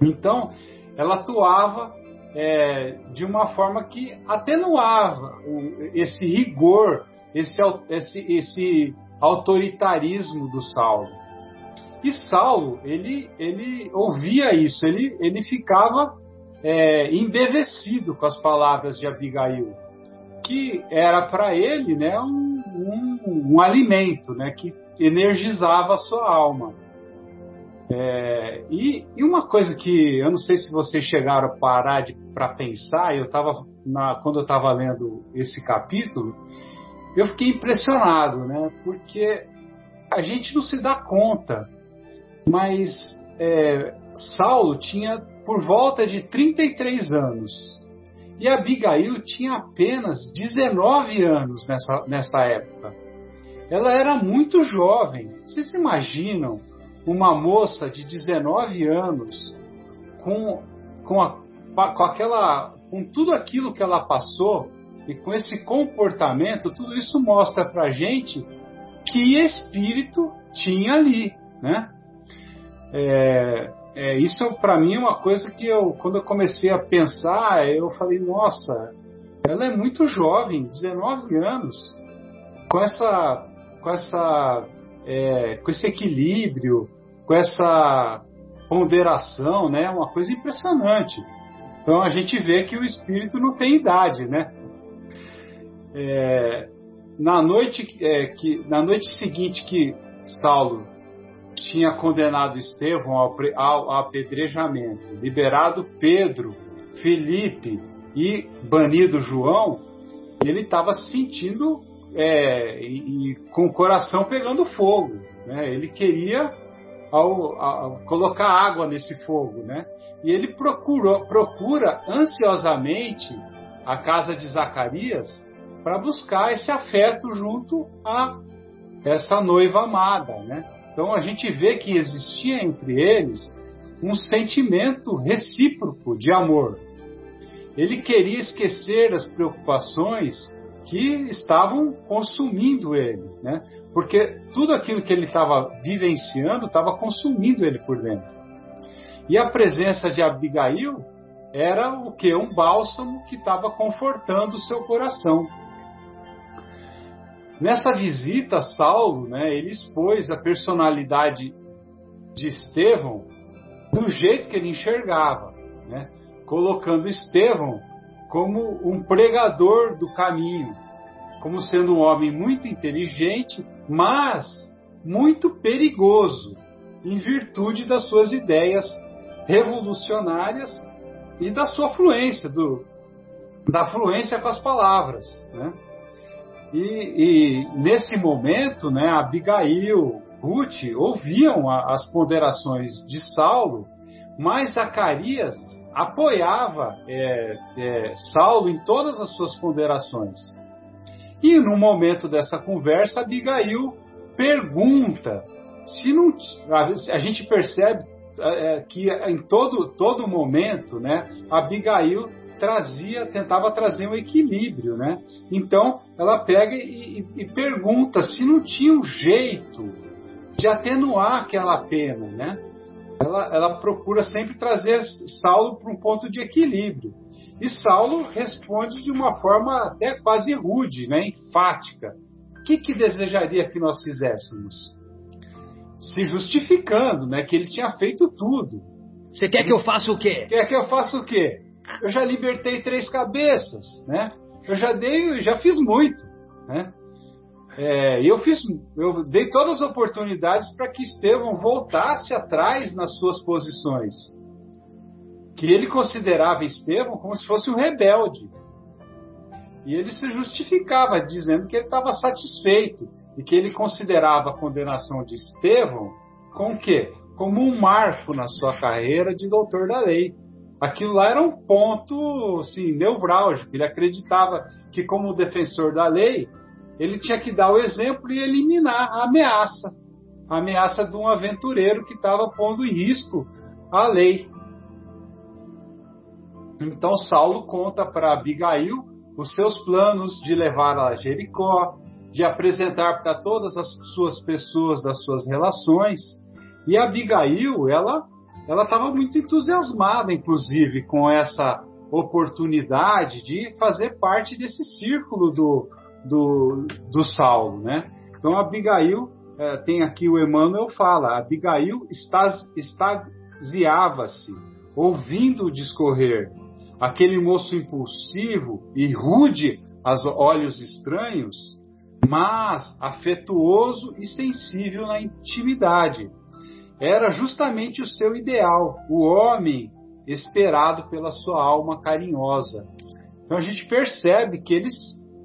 Então, ela atuava é, de uma forma que atenuava o, esse rigor, esse, esse, esse autoritarismo do Saulo. E Saulo, ele, ele ouvia isso, ele, ele ficava é, embevecido com as palavras de Abigail, que era para ele né, um, um, um, alimento né, que energizava a sua alma. É, e, e, uma coisa que eu não sei se vocês chegaram a parar para pensar, eu tava na, quando eu estava lendo esse capítulo, eu fiquei impressionado, né? Porque a gente não se dá conta, mas é, Saulo tinha por volta de 33 anos e Abigail tinha apenas 19 anos nessa, nessa época. Ela era muito jovem. Vocês imaginam uma moça de 19 anos com, com, a, com aquela com tudo aquilo que ela passou e com esse comportamento, tudo isso mostra para gente que espírito tinha ali, né? É, é, isso para mim é uma coisa que eu, quando eu comecei a pensar, eu falei, nossa, ela é muito jovem, 19 anos, com essa, com essa, é, com esse equilíbrio, com essa ponderação, né? Uma coisa impressionante. Então a gente vê que o espírito não tem idade, né? É, na noite é, que na noite seguinte que Saulo tinha condenado Estevão ao, ao, apedrejamento, liberado Pedro, Felipe e banido João, ele estava sentindo é, e, e, com o coração pegando fogo. Né? Ele queria ao, ao, colocar água nesse fogo, né? E ele procurou, procura ansiosamente a casa de Zacarias para buscar esse afeto junto a essa noiva amada, né? Então a gente vê que existia entre eles um sentimento recíproco de amor. Ele queria esquecer as preocupações que estavam consumindo ele, né? Porque tudo aquilo que ele estava vivenciando estava consumindo ele por dentro. E a presença de Abigail era o que? Um bálsamo que estava confortando o seu coração. Nessa visita, Saulo, né, ele expôs a personalidade de Estevão do jeito que ele enxergava, né, colocando Estevão como um pregador do caminho, como sendo um homem muito inteligente, mas muito perigoso, em virtude das suas ideias revolucionárias e da sua fluência, do, da fluência com as palavras. Né? E, e, nesse momento, né, Abigail, Ruth ouviam a, as ponderações de Saulo, mas Zacarias apoiava é, é, Saulo em todas as suas ponderações. E no momento dessa conversa, Abigail pergunta se não a gente percebe é, que em todo todo momento, né, Abigail trazia, tentava trazer um equilíbrio, né? Então ela pega e, e, e pergunta se não tinha um jeito de atenuar aquela pena, né? Ela, ela procura sempre trazer Saulo para um ponto de equilíbrio. E Saulo responde de uma forma até quase rude, né? enfática, que, que desejaria que nós fizéssemos? Se justificando, né? Que ele tinha feito tudo. Você quer que eu faça o quê? Quer que eu faça o quê? Eu já libertei três cabeças, né? Eu já dei, já fiz muito, né? É, eu fiz, eu dei todas as oportunidades para que Estevão voltasse atrás nas suas posições, que ele considerava Estevão como se fosse um rebelde, e ele se justificava dizendo que ele estava satisfeito e que ele considerava a condenação de Estevão com o quê? Como um marco na sua carreira de doutor da lei. Aquilo lá era um ponto assim, nevrálgico. Ele acreditava que, como defensor da lei, ele tinha que dar o exemplo e eliminar a ameaça a ameaça de um aventureiro que estava pondo em risco a lei. Então Saulo conta para Abigail os seus planos de levar a Jericó, de apresentar para todas as suas pessoas das suas relações. E Abigail, ela ela estava muito entusiasmada, inclusive, com essa oportunidade de fazer parte desse círculo do, do, do Saulo, né? Então Abigail é, tem aqui o Emmanuel fala, Abigail extasiava-se ouvindo discorrer aquele moço impulsivo e rude aos olhos estranhos, mas afetuoso e sensível na intimidade. Era justamente o seu ideal, o homem esperado pela sua alma carinhosa. Então a gente percebe que eles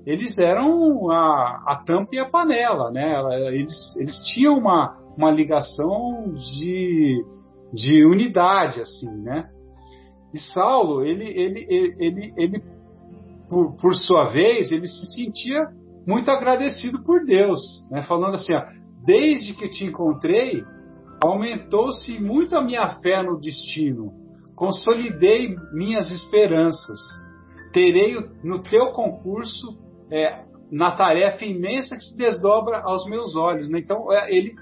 eles eram a, a tampa e a panela, né? Eles, eles tinham uma, uma ligação de, de unidade, assim, né? E Saulo, ele, ele, ele, ele, ele por, por sua vez, ele se sentia muito agradecido por Deus, né? falando assim: ó, desde que te encontrei, aumentou-se muito a minha fé no destino, consolidei minhas esperanças, terei no teu concurso é, na tarefa imensa que se desdobra aos meus olhos. Né? Então é, ele,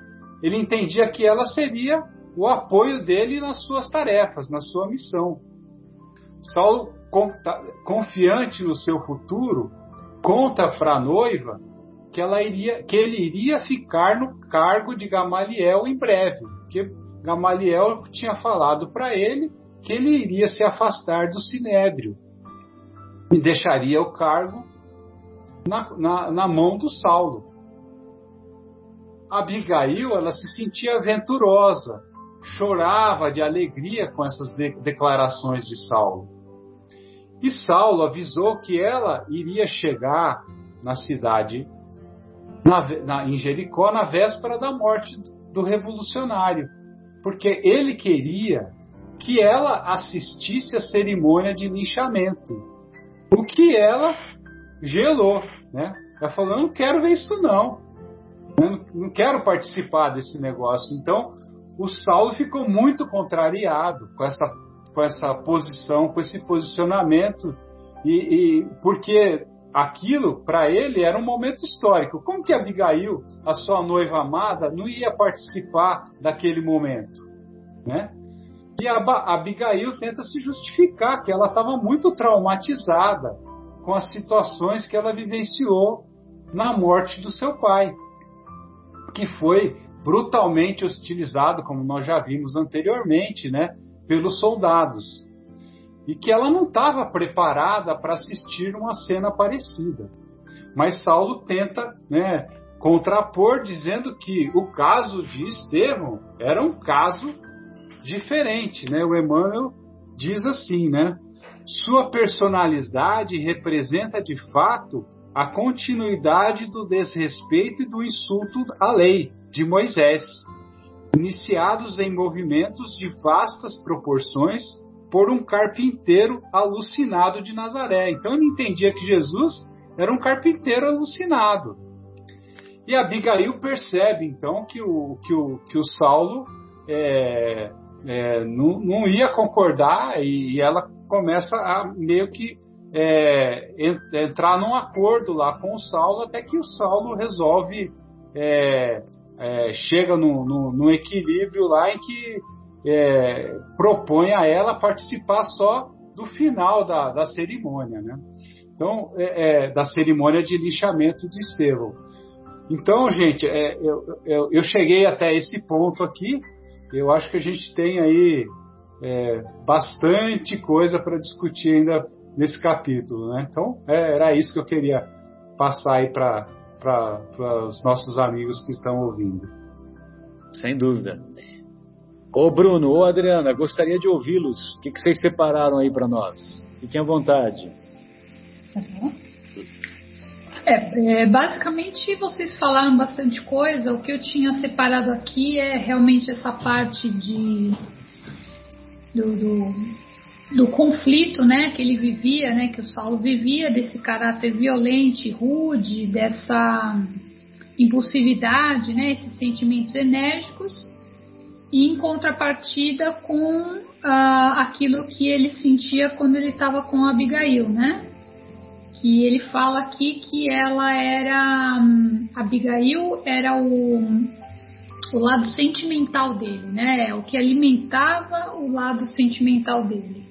ele entendia que ela seria o apoio dele nas suas tarefas, na sua missão. Saulo, confiante no seu futuro, conta para a noiva que, ela iria, que ele iria ficar no cargo de Gamaliel em breve, porque Gamaliel tinha falado para ele que ele iria se afastar do sinédrio e deixaria o cargo na, na, na mão do Saulo. Abigail, ela se sentia aventurosa, chorava de alegria com essas de declarações de Saulo. E Saulo avisou que ela iria chegar na cidade, na, na, em Jericó, na véspera da morte do revolucionário, porque ele queria que ela assistisse à cerimônia de linchamento, o que ela gelou, né? Ela falou: eu não quero ver isso não, eu não quero participar desse negócio. Então o Saulo ficou muito contrariado com essa, com essa posição, com esse posicionamento, e, e porque aquilo para ele era um momento histórico. Como que Abigail, a sua noiva amada, não ia participar daquele momento, né? E a Abigail tenta se justificar que ela estava muito traumatizada com as situações que ela vivenciou na morte do seu pai, que foi brutalmente hostilizado, como nós já vimos anteriormente, né, pelos soldados. E que ela não estava preparada para assistir uma cena parecida. Mas Saulo tenta né, contrapor, dizendo que o caso de Estevão era um caso diferente. Né? O Emmanuel diz assim, né? Sua personalidade representa de fato a continuidade do desrespeito e do insulto à lei, de Moisés, iniciados em movimentos de vastas proporções por um carpinteiro alucinado de Nazaré. Então ele entendia que Jesus era um carpinteiro alucinado. E Abigail percebe então que o, que o, que o Saulo é, é, não, não, ia concordar e, e, ela começa a meio que é, entrar num acordo lá com o Saulo até que o Saulo resolve é, é, chega no, no, equilíbrio lá em que é, propõe a ela participar só do final da, da cerimônia, né? Então, é, é, da cerimônia de lixamento de Estevão. Então, gente, é, eu, eu, eu, cheguei até esse ponto aqui. Eu acho que a gente tem aí é, bastante coisa para discutir ainda nesse capítulo, né? Então, é, era isso que eu queria passar aí para os nossos amigos que estão ouvindo. Sem dúvida. Ô Bruno, ô Adriana, gostaria de ouvi-los. O que, que vocês separaram aí para nós? Fiquem à vontade. Uhum. É, é, basicamente vocês falaram bastante coisa. O que eu tinha separado aqui é realmente essa parte de do, do, do, conflito, né, que ele vivia, né, que o Saulo vivia desse caráter violento, rude, dessa impulsividade, né, esses sentimentos enérgicos em contrapartida com ah, aquilo que ele sentia quando ele estava com Abigail, né? Que ele fala aqui que ela era. Hum, Abigail era o, o lado sentimental dele, né? O que alimentava o lado sentimental dele.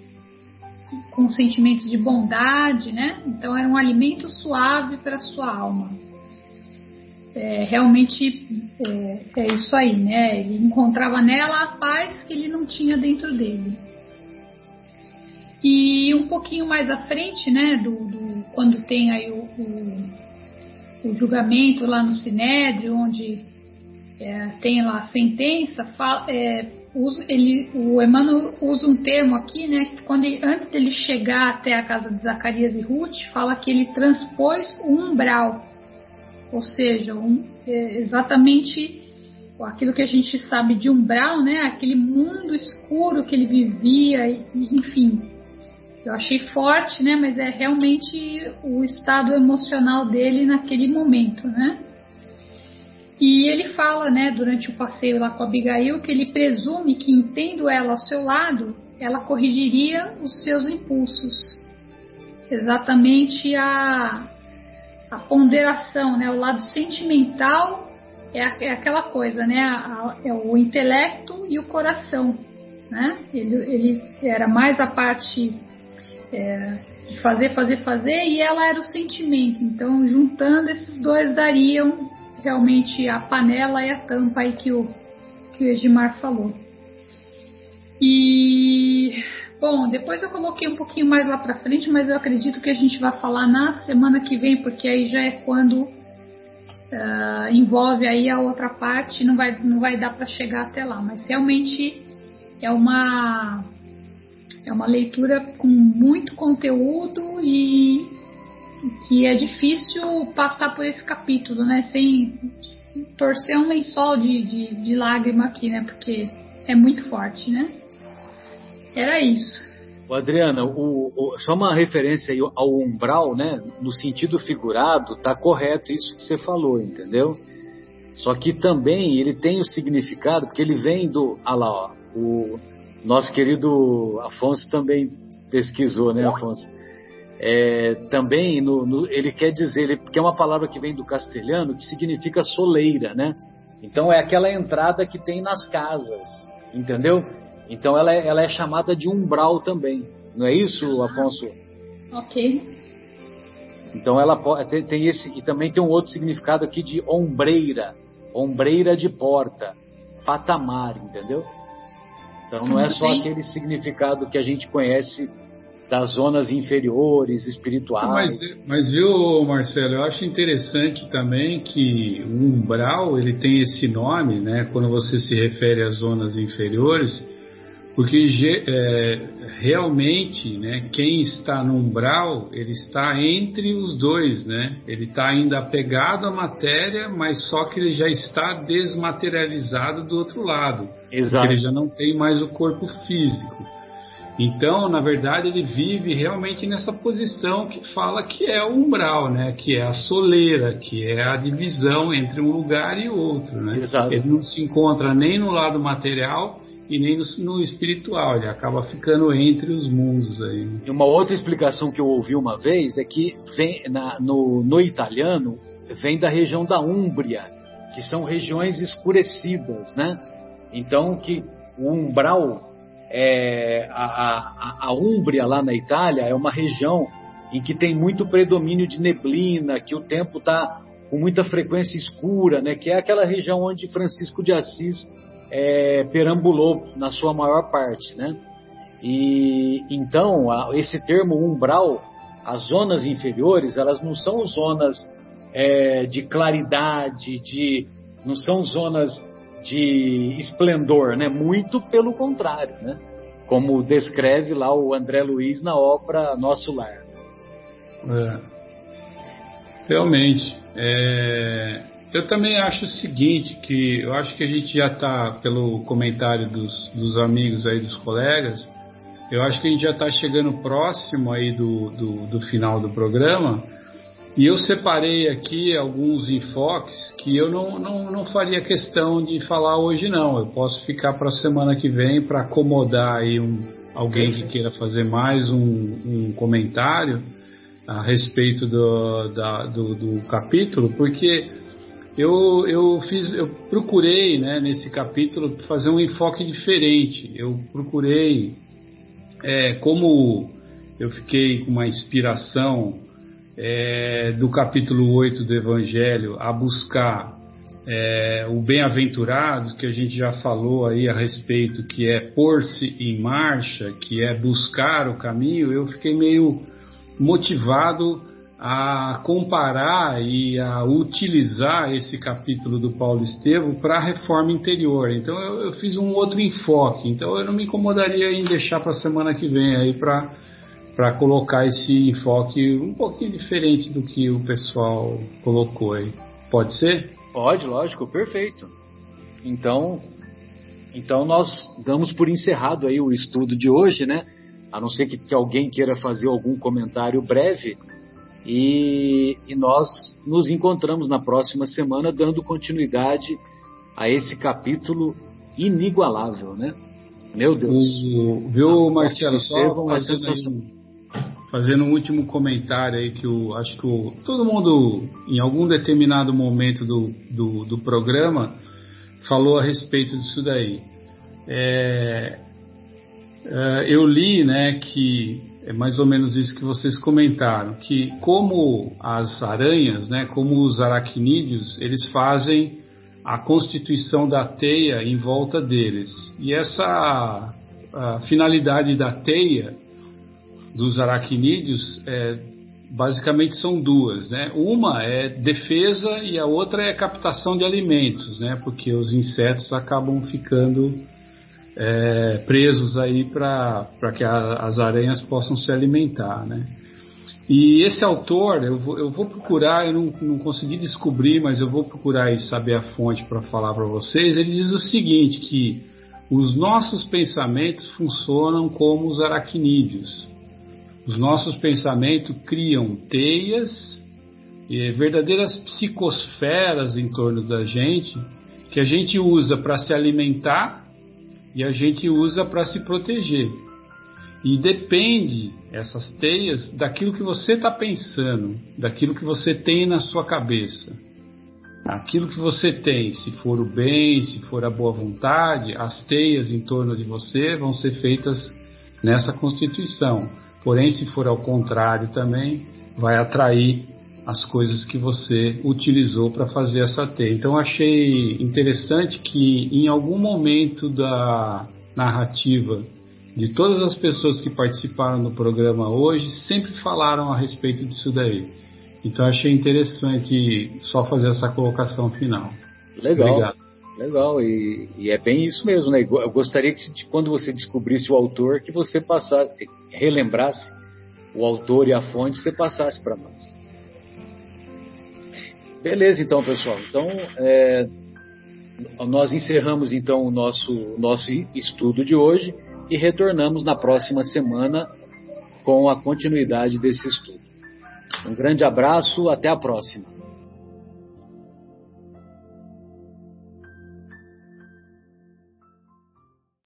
Com sentimentos de bondade, né? Então era um alimento suave para sua alma é, realmente é, é, isso aí, né? Ele encontrava nela a paz que ele não tinha dentro dele. E um pouquinho mais à frente, né, do, do quando tem aí o, o, o, julgamento lá no Sinédrio, onde é, tem lá a sentença, fala, é, usa, ele, o Emmanuel usa um termo aqui, né, que quando ele, antes dele chegar até a casa de Zacarias e Ruth, fala que ele transpôs o umbral ou seja, um, é exatamente aquilo que a gente sabe de umbral, né? Aquele mundo escuro que ele vivia, enfim. Eu achei forte, né? Mas é realmente o estado emocional dele naquele momento, né? E ele fala, né, durante o passeio lá com a Abigail, que ele presume que, entendo ela ao seu lado, ela corrigiria os seus impulsos. Exatamente a, a ponderação, né? O lado sentimental é, é aquela coisa, né? A, é o intelecto e o coração, né? Ele, ele era mais a parte é, de fazer, fazer, fazer e ela era o sentimento. Então, juntando esses dois dariam realmente a panela e a tampa aí que o que o Edmar falou. E Bom, depois eu coloquei um pouquinho mais lá para frente, mas eu acredito que a gente vai falar na semana que vem, porque aí já é quando uh, envolve aí a outra parte, não vai, não vai dar para chegar até lá. Mas realmente é uma é uma leitura com muito conteúdo e que é difícil passar por esse capítulo, né? Sem torcer um lençol de, de, de lágrima aqui, né? Porque é muito forte, né? Era isso. O Adriana, o, o, só uma referência ao umbral, né? No sentido figurado, tá correto isso que você falou, entendeu? Só que também ele tem o significado, porque ele vem do. Ah lá, ó, o nosso querido Afonso também pesquisou, né, Afonso? É, também no, no, ele quer dizer, ele, porque é uma palavra que vem do castelhano que significa soleira, né? Então é aquela entrada que tem nas casas, entendeu? Então ela é, ela é chamada de umbral também. Não é isso, Afonso? Ok. Então ela tem, tem esse e também tem um outro significado aqui de ombreira, ombreira de porta, patamar, entendeu? Então não é só aquele significado que a gente conhece das zonas inferiores, espirituais. Mas, mas viu, Marcelo, eu acho interessante também que o umbral ele tem esse nome, né? Quando você se refere às zonas inferiores, porque é, realmente, né, quem está no umbral, ele está entre os dois, né? Ele está ainda apegado à matéria, mas só que ele já está desmaterializado do outro lado. Exato. Ele já não tem mais o corpo físico. Então, na verdade, ele vive realmente nessa posição que fala que é o umbral, né? Que é a soleira, que é a divisão entre um lugar e outro, né? Exato. Ele não se encontra nem no lado material e nem no, no, espiritual, ele acaba ficando entre os mundos aí. E uma outra explicação que eu ouvi uma vez é que vem na, no, no italiano vem da região da Úmbria, que são regiões escurecidas, né? Então que o umbral, é, a, a, a Úmbria lá na Itália é uma região em que tem muito predomínio de neblina, que o tempo está com muita frequência escura, né, que é aquela região onde Francisco de Assis é, perambulou na sua maior parte, né? E então a, esse termo umbral, as zonas inferiores, elas não são zonas é, de claridade, de não são zonas de esplendor, né? Muito pelo contrário, né? Como descreve lá o André Luiz na obra Nosso Lar. É. Realmente. É... Eu também acho o seguinte, que eu acho que a gente já está, pelo comentário dos, dos amigos aí, dos colegas, eu acho que a gente já está chegando próximo aí do, do, do, final do programa e eu separei aqui alguns enfoques que eu não, não, não faria questão de falar hoje não. Eu posso ficar para a semana que vem para acomodar aí um, alguém que queira fazer mais um, um comentário a respeito do, da, do, do capítulo, porque eu, eu, fiz, eu procurei né, nesse capítulo fazer um enfoque diferente. Eu procurei, é, como eu fiquei com uma inspiração é, do capítulo 8 do Evangelho a buscar é, o bem-aventurado, que a gente já falou aí a respeito, que é pôr-se em marcha, que é buscar o caminho, eu fiquei meio motivado a comparar e a utilizar esse capítulo do Paulo Estevam para a reforma interior. Então eu, eu, fiz um outro enfoque. Então eu não me incomodaria em deixar para a semana que vem aí para para colocar esse enfoque um pouquinho diferente do que o pessoal colocou aí. Pode ser? Pode, lógico, perfeito. Então, então nós damos por encerrado aí o estudo de hoje, né? A não ser que, que alguém queira fazer algum comentário breve, e, e, nós nos encontramos na próxima semana dando continuidade a esse capítulo inigualável, né? Meu Deus. O, viu, Marcelo, só fazendo, fazendo um último comentário aí que eu acho que o, todo mundo, em algum determinado momento do, do, do programa, falou a respeito disso daí. É, é, eu li né, que é mais ou menos isso que vocês comentaram, que como as aranhas, né, como os aracnídeos, eles fazem a constituição da teia em volta deles. E essa finalidade da teia dos aracnídeos é, basicamente são duas, né? Uma é defesa e a outra é captação de alimentos, né? Porque os insetos acabam ficando é, presos aí para que a, as aranhas possam se alimentar, né? E esse autor, eu vou, eu vou procurar, eu não, não, consegui descobrir, mas eu vou procurar e saber a fonte para falar para vocês. Ele diz o seguinte, que os nossos pensamentos funcionam como os aracnídeos. Os nossos pensamentos criam teias, e verdadeiras psicosferas em torno da gente, que a gente usa para se alimentar e a gente usa para se proteger. E depende essas teias daquilo que você está pensando, daquilo que você tem na sua cabeça. Aquilo que você tem, se for o bem, se for a boa vontade, as teias em torno de você vão ser feitas nessa constituição. Porém, se for ao contrário também, vai atrair as coisas que você utilizou para fazer essa teia. Então achei interessante que em algum momento da narrativa de todas as pessoas que participaram do programa hoje sempre falaram a respeito disso daí. Então achei interessante só fazer essa colocação final. Legal. Obrigado. Legal, e, e, é bem isso mesmo, né? Eu gostaria que quando você descobrisse o autor, que você passasse, relembrasse o autor e a fonte, você passasse para nós. Beleza, então, pessoal. Então, é, nós encerramos então o nosso, nosso estudo de hoje e retornamos na próxima semana com a continuidade desse estudo. Um grande abraço, até a próxima.